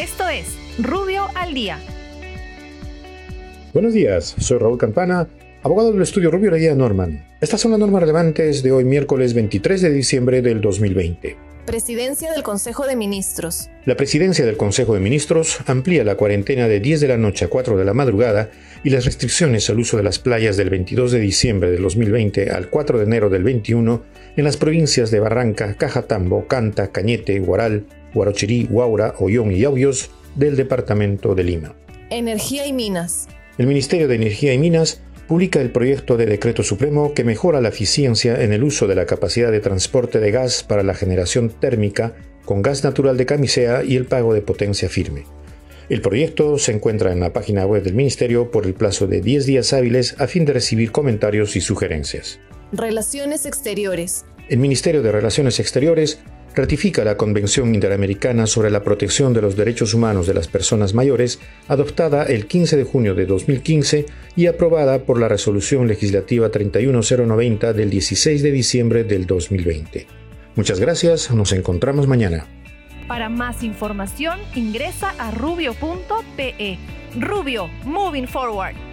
Esto es Rubio al Día. Buenos días, soy Raúl Campana, abogado del estudio Rubio Guía Norman. Estas son las normas relevantes de hoy miércoles 23 de diciembre del 2020. Presidencia del Consejo de Ministros. La presidencia del Consejo de Ministros amplía la cuarentena de 10 de la noche a 4 de la madrugada y las restricciones al uso de las playas del 22 de diciembre del 2020 al 4 de enero del 21 en las provincias de Barranca, Cajatambo, Canta, Cañete, Guaral, Guarochirí, Huaura, Ollón y Auyos del Departamento de Lima. Energía y Minas. El Ministerio de Energía y Minas publica el proyecto de decreto supremo que mejora la eficiencia en el uso de la capacidad de transporte de gas para la generación térmica con gas natural de camisea y el pago de potencia firme. El proyecto se encuentra en la página web del Ministerio por el plazo de 10 días hábiles a fin de recibir comentarios y sugerencias. Relaciones Exteriores. El Ministerio de Relaciones Exteriores ratifica la Convención Interamericana sobre la Protección de los Derechos Humanos de las Personas Mayores, adoptada el 15 de junio de 2015 y aprobada por la Resolución Legislativa 31090 del 16 de diciembre del 2020. Muchas gracias, nos encontramos mañana. Para más información ingresa a rubio.pe. Rubio, moving forward.